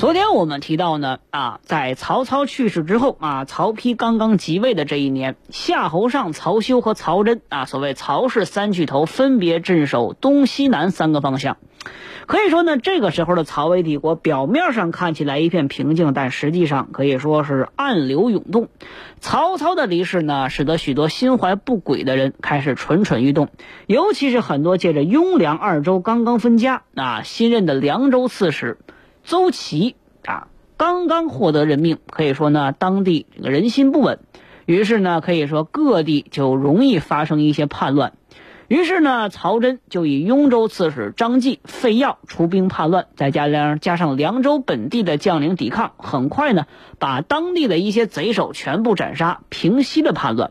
昨天我们提到呢，啊，在曹操去世之后啊，曹丕刚刚即位的这一年，夏侯尚、曹休和曹真啊，所谓曹氏三巨头分别镇守东西南三个方向。可以说呢，这个时候的曹魏帝国表面上看起来一片平静，但实际上可以说是暗流涌动。曹操的离世呢，使得许多心怀不轨的人开始蠢蠢欲动，尤其是很多借着雍凉二州刚刚分家啊，新任的凉州刺史。邹齐啊，刚刚获得任命，可以说呢，当地这个人心不稳，于是呢，可以说各地就容易发生一些叛乱。于是呢，曹真就以雍州刺史张继、费耀出兵叛乱，再加上加上凉州本地的将领抵抗，很快呢，把当地的一些贼首全部斩杀，平息了叛乱。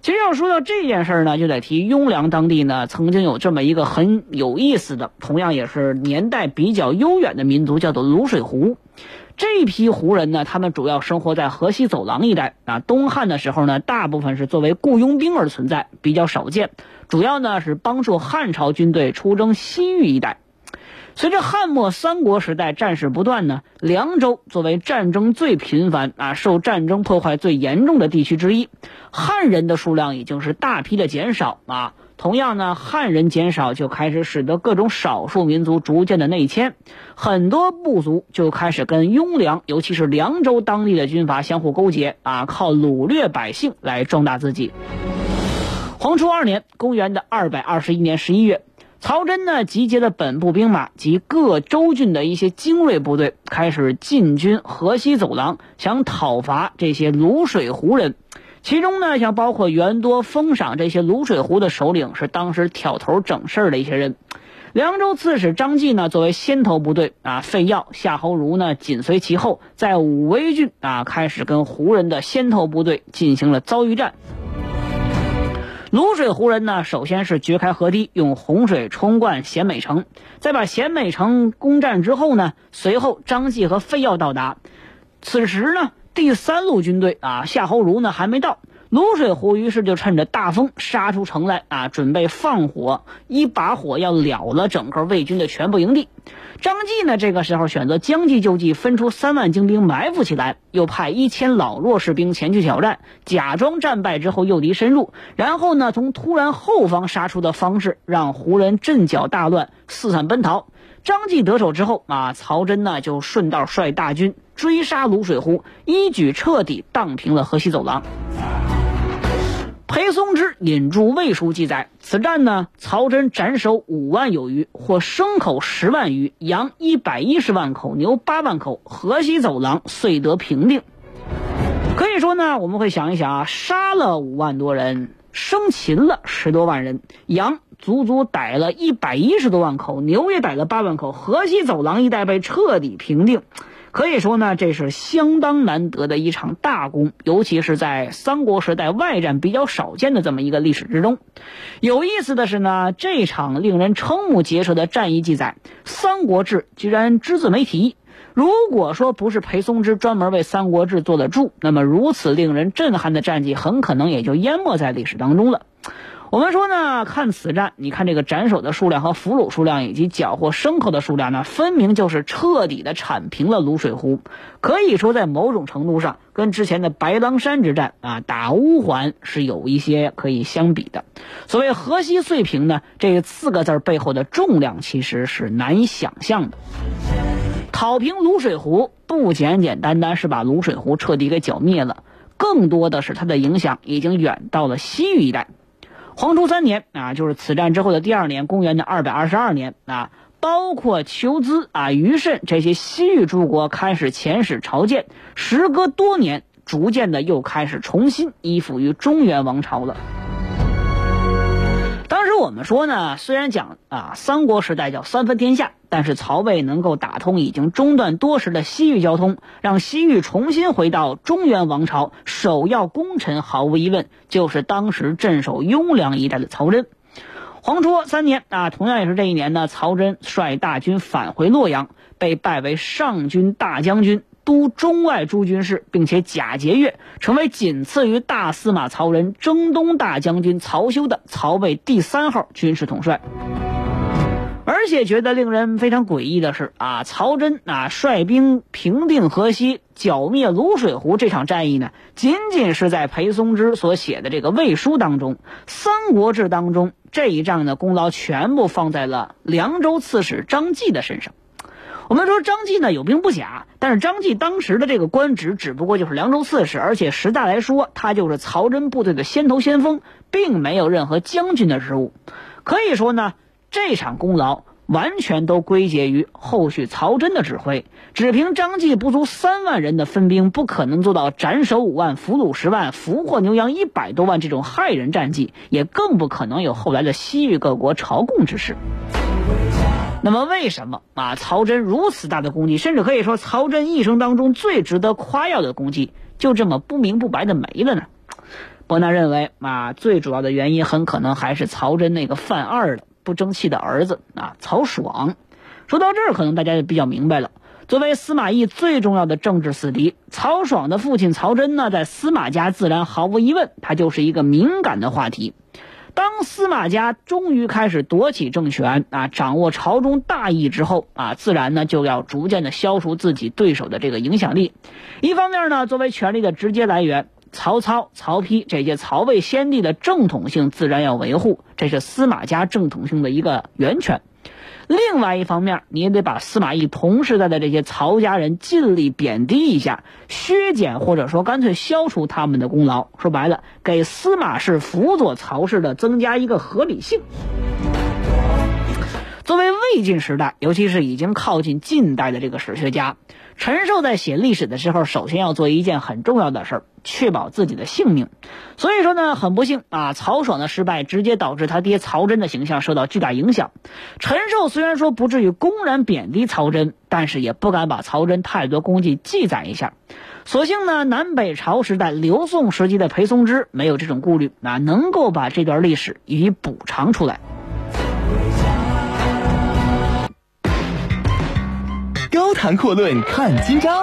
其实要说到这件事儿呢，就得提雍凉当地呢，曾经有这么一个很有意思的，同样也是年代比较悠远的民族，叫做卤水胡。这批胡人呢，他们主要生活在河西走廊一带啊。东汉的时候呢，大部分是作为雇佣兵而存在，比较少见。主要呢是帮助汉朝军队出征西域一带。随着汉末三国时代战事不断呢，凉州作为战争最频繁啊、受战争破坏最严重的地区之一，汉人的数量已经是大批的减少啊。同样呢，汉人减少就开始使得各种少数民族逐渐的内迁，很多部族就开始跟雍凉，尤其是凉州当地的军阀相互勾结啊，靠掳掠百姓来壮大自己。黄初二年，公元的二百二十一年十一月。曹真呢，集结了本部兵马及各州郡的一些精锐部队，开始进军河西走廊，想讨伐这些卤水胡人。其中呢，像包括元多、封赏这些卤水胡的首领，是当时挑头整事儿的一些人。凉州刺史张继呢，作为先头部队啊，费耀、夏侯儒呢紧随其后，在武威郡啊，开始跟胡人的先头部队进行了遭遇战。卤水湖人呢，首先是掘开河堤，用洪水冲灌咸美城，再把咸美城攻占之后呢，随后张继和非要到达。此时呢，第三路军队啊，夏侯儒呢还没到。卤水胡于是就趁着大风杀出城来啊，准备放火，一把火要了了整个魏军的全部营地。张继呢，这个时候选择将计就计，分出三万精兵埋伏起来，又派一千老弱士兵前去挑战，假装战败之后诱敌深入，然后呢，从突然后方杀出的方式，让胡人阵脚大乱，四散奔逃。张继得手之后啊，曹真呢就顺道率大军追杀卤水胡，一举彻底荡平了河西走廊。裴松之引著《魏书》记载，此战呢，曹真斩首五万有余，获牲口十万余，羊一百一十万口，牛八万口，河西走廊遂得平定。可以说呢，我们会想一想啊，杀了五万多人，生擒了十多万人，羊足足逮了一百一十多万口，牛也逮了八万口，河西走廊一带被彻底平定。可以说呢，这是相当难得的一场大功，尤其是在三国时代外战比较少见的这么一个历史之中。有意思的是呢，这场令人瞠目结舌的战役记载，《三国志》居然只字没提。如果说不是裴松之专门为《三国志》做的注，那么如此令人震撼的战绩，很可能也就淹没在历史当中了。我们说呢，看此战，你看这个斩首的数量和俘虏数量以及缴获牲口的数量呢，分明就是彻底的铲平了泸水湖。可以说，在某种程度上，跟之前的白狼山之战啊，打乌桓是有一些可以相比的。所谓河西碎平呢，这四个字背后的重量其实是难以想象的。讨平泸水湖，不简简单单是把泸水湖彻底给剿灭了，更多的是它的影响已经远到了西域一带。黄初三年啊，就是此战之后的第二年，公元的二百二十二年啊，包括求资啊、虞慎这些西域诸国开始遣使朝见，时隔多年，逐渐的又开始重新依附于中原王朝了。当时我们说呢，虽然讲啊三国时代叫三分天下，但是曹魏能够打通已经中断多时的西域交通，让西域重新回到中原王朝，首要功臣毫无疑问就是当时镇守雍凉一带的曹真。黄初三年啊，同样也是这一年呢，曹真率大军返回洛阳，被拜为上军大将军。都中外诸军事，并且假节钺，成为仅次于大司马曹仁、征东大将军曹休的曹魏第三号军事统帅。而且觉得令人非常诡异的是啊，曹真啊率兵平定河西、剿灭卤水湖这场战役呢，仅仅是在裴松之所写的这个魏书当中，《三国志》当中这一仗的功劳全部放在了凉州刺史张继的身上。我们说张继呢有兵不假，但是张继当时的这个官职只不过就是凉州刺史，而且实在来说，他就是曹真部队的先头先锋，并没有任何将军的职务。可以说呢，这场功劳完全都归结于后续曹真的指挥。只凭张继不足三万人的分兵，不可能做到斩首五万、俘虏十万、俘获牛羊一百多万这种骇人战绩，也更不可能有后来的西域各国朝贡之事。那么，为什么啊？曹真如此大的功绩，甚至可以说曹真一生当中最值得夸耀的功绩，就这么不明不白的没了呢？伯纳认为啊，最主要的原因很可能还是曹真那个犯二的不争气的儿子啊，曹爽。说到这儿，可能大家就比较明白了。作为司马懿最重要的政治死敌，曹爽的父亲曹真呢，在司马家自然毫无疑问，他就是一个敏感的话题。当司马家终于开始夺取政权啊，掌握朝中大义之后啊，自然呢就要逐渐的消除自己对手的这个影响力。一方面呢，作为权力的直接来源，曹操、曹丕这些曹魏先帝的正统性自然要维护，这是司马家正统性的一个源泉。另外一方面，你也得把司马懿同时代的这些曹家人尽力贬低一下，削减或者说干脆消除他们的功劳。说白了，给司马氏辅佐曹氏的增加一个合理性。作为魏晋时代，尤其是已经靠近近代的这个史学家。陈寿在写历史的时候，首先要做一件很重要的事儿，确保自己的性命。所以说呢，很不幸啊，曹爽的失败直接导致他爹曹真的形象受到巨大影响。陈寿虽然说不至于公然贬低曹真，但是也不敢把曹真太多功绩记载一下。所幸呢，南北朝时代、刘宋时期的裴松之没有这种顾虑，啊，能够把这段历史予以补偿出来。高谈阔论看今朝，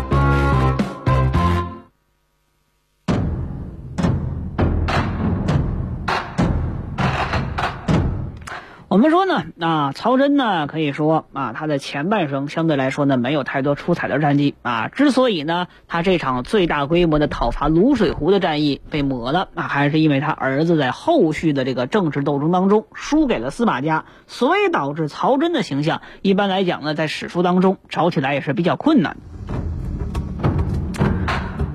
我们说呢，啊曹真呢，可以说啊，他的前半生相对来说呢，没有太多出彩的战绩啊。之所以呢，他这场最大规模的讨伐卤水湖的战役被抹了，那还是因为他儿子在后续的这个政治斗争当中输给了司马家，所以导致曹真的形象，一般来讲呢，在史书当中找起来也是比较困难。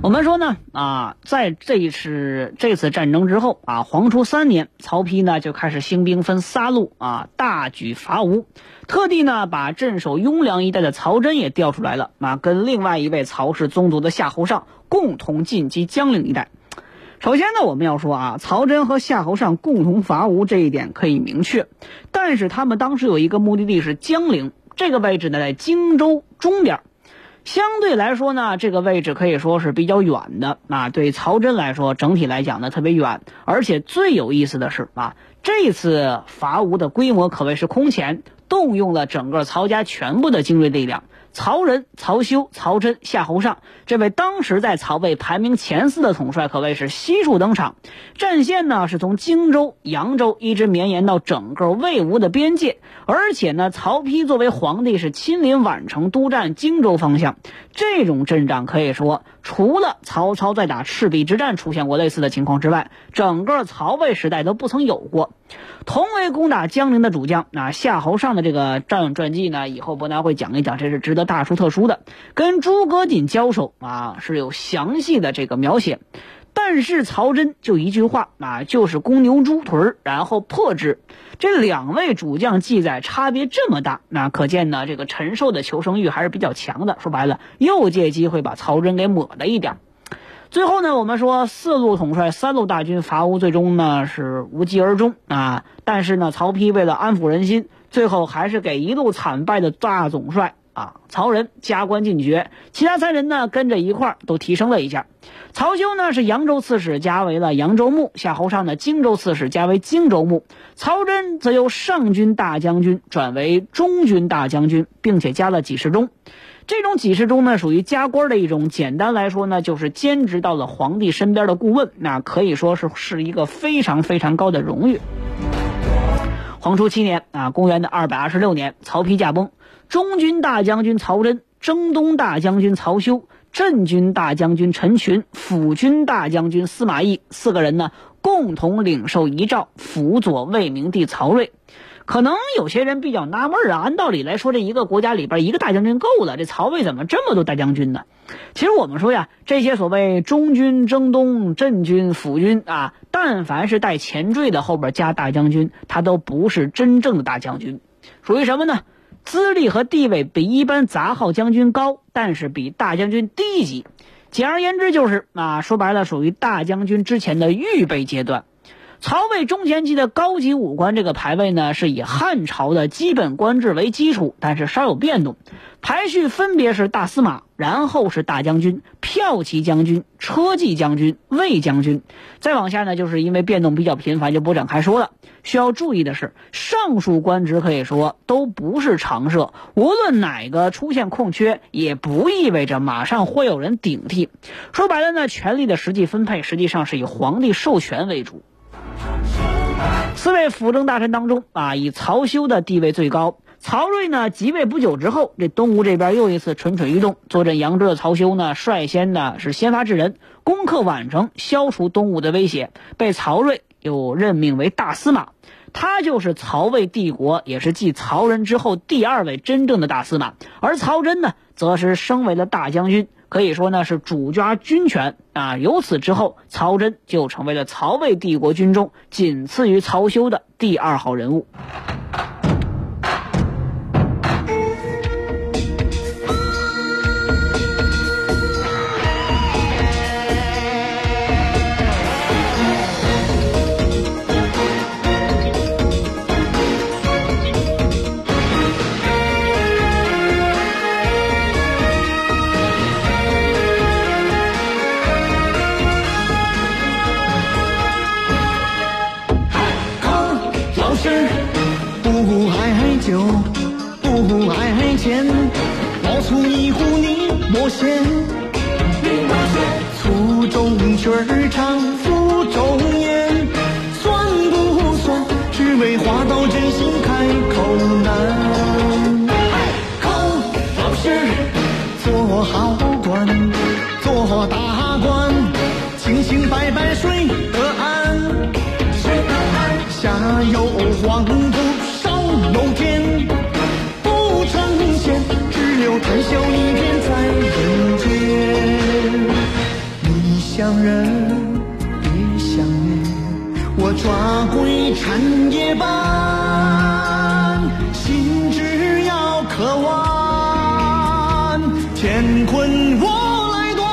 我们说呢，啊，在这一次这次战争之后啊，黄初三年，曹丕呢就开始兴兵分三路啊，大举伐吴，特地呢把镇守雍凉一带的曹真也调出来了啊，跟另外一位曹氏宗族的夏侯尚共同进击江陵一带。首先呢，我们要说啊，曹真和夏侯尚共同伐吴这一点可以明确，但是他们当时有一个目的地是江陵这个位置呢，在荆州中边。相对来说呢，这个位置可以说是比较远的啊。对曹真来说，整体来讲呢特别远，而且最有意思的是啊，这次伐吴的规模可谓是空前，动用了整个曹家全部的精锐力量。曹仁、曹休、曹真、夏侯尚，这位当时在曹魏排名前四的统帅，可谓是悉数登场。战线呢是从荆州、扬州一直绵延到整个魏吴的边界，而且呢，曹丕作为皇帝是亲临宛城督战荆州方向。这种阵仗可以说，除了曹操在打赤壁之战出现过类似的情况之外，整个曹魏时代都不曾有过。同为攻打江陵的主将，那夏侯尚的这个战勇传记呢，以后伯南会讲一讲，这是值得大书特书的。跟诸葛瑾交手啊，是有详细的这个描写。但是曹真就一句话啊，就是公牛猪腿儿，然后破之。这两位主将记载差别这么大，那可见呢，这个陈寿的求生欲还是比较强的。说白了，又借机会把曹真给抹了一点。最后呢，我们说四路统帅三路大军伐吴，最终呢是无疾而终啊。但是呢，曹丕为了安抚人心，最后还是给一路惨败的大总帅。啊，曹仁加官进爵，其他三人呢跟着一块儿都提升了一下。曹休呢是扬州刺史，加为了扬州牧；夏侯尚呢荆州刺史，加为荆州牧。曹真则由上军大将军转为中军大将军，并且加了几十中。这种几十中呢属于加官的一种，简单来说呢就是兼职到了皇帝身边的顾问，那可以说是是一个非常非常高的荣誉。黄初七年啊，公元的二百二十六年，曹丕驾崩。中军大将军曹真、征东大将军曹休、镇军大将军陈群、辅军大将军司马懿四个人呢，共同领受遗诏，辅佐魏明帝曹睿。可能有些人比较纳闷啊，按道理来说，这一个国家里边一个大将军够了，这曹魏怎么这么多大将军呢？其实我们说呀，这些所谓中军、征东、镇军、辅军啊，但凡是带前缀的后边加大将军，他都不是真正的大将军，属于什么呢？资历和地位比一般杂号将军高，但是比大将军低一级。简而言之，就是啊，说白了，属于大将军之前的预备阶段。曹魏中前期的高级武官这个排位呢，是以汉朝的基本官制为基础，但是稍有变动。排序分别是大司马，然后是大将军、骠骑将军、车骑将军、卫将军。再往下呢，就是因为变动比较频繁，就不展开说了。需要注意的是，上述官职可以说都不是常设，无论哪个出现空缺，也不意味着马上会有人顶替。说白了呢，权力的实际分配实际上是以皇帝授权为主。四位辅政大臣当中啊，以曹休的地位最高。曹睿呢即位不久之后，这东吴这边又一次蠢蠢欲动。坐镇扬州的曹休呢，率先呢是先发制人，攻克宛城，消除东吴的威胁，被曹睿又任命为大司马。他就是曹魏帝国，也是继曹仁之后第二位真正的大司马。而曹真呢，则是升为了大将军，可以说呢是主抓军权啊。由此之后，曹真就成为了曹魏帝国军中仅次于曹休的第二号人物。不爱酒，不爱钱，老粗一壶你莫嫌。粗中曲儿唱，腹中言，算不算？只为话到真心开口难。做好官，做大官，清清白白睡得安，睡得安。下有黄。有天不成仙，只留谈笑一片在人间。你想人，别想念，我抓鬼缠夜半，心只要渴望，乾坤我来断，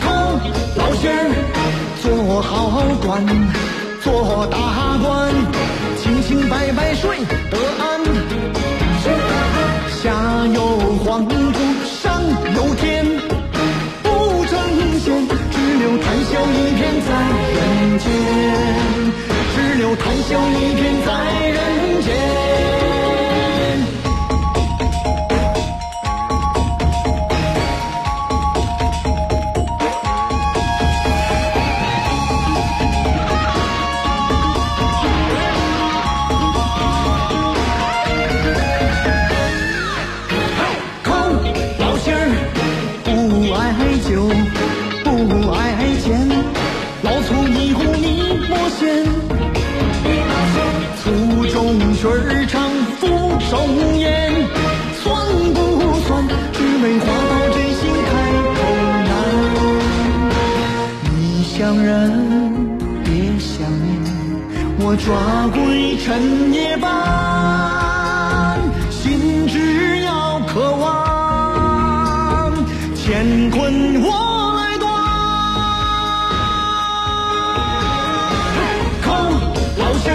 靠老仙做好官。做大官，清清白白睡得安。下有黄土，上有天。不成仙，只留谈笑一片在人间，只留谈笑一片抓鬼趁夜半，心只要渴望，乾坤我来断。空，老仙，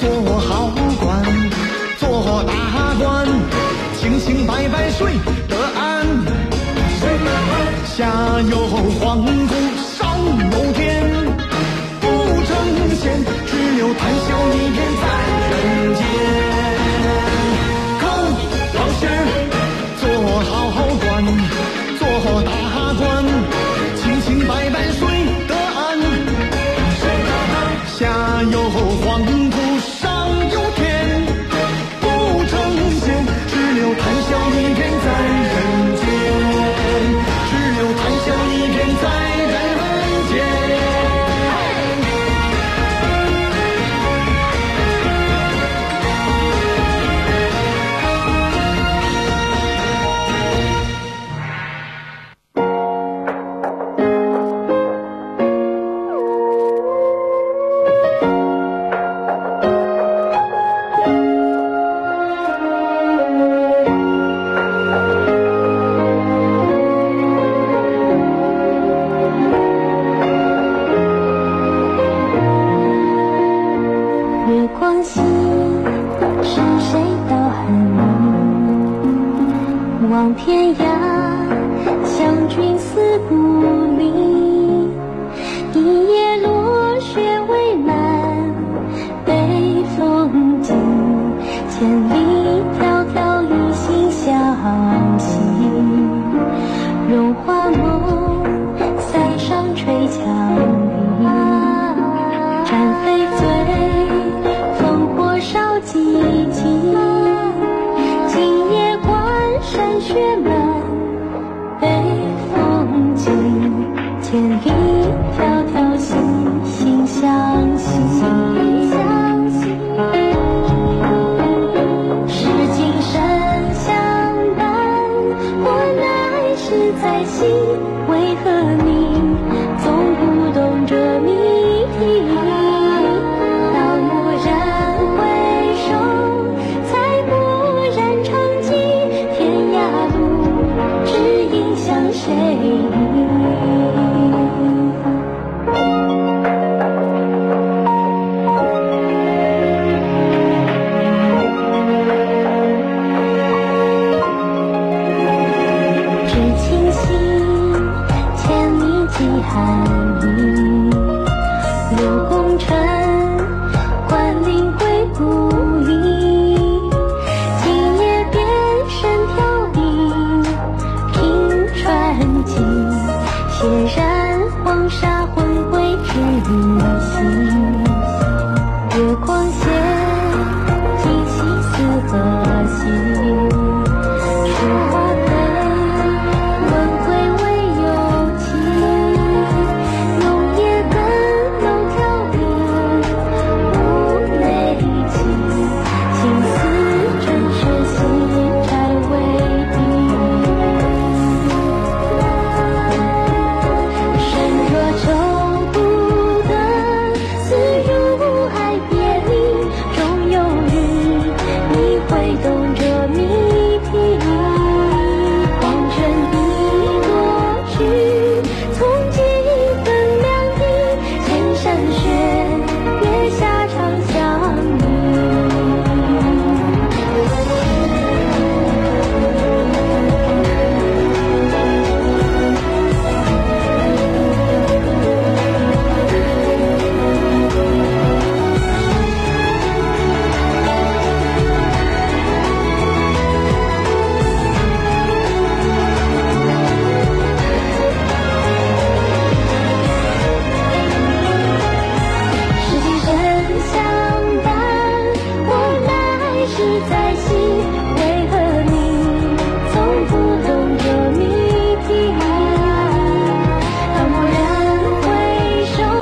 做好官，做大官，清清白白睡得安。下有皇姑，上有天。含笑一片 Ooh.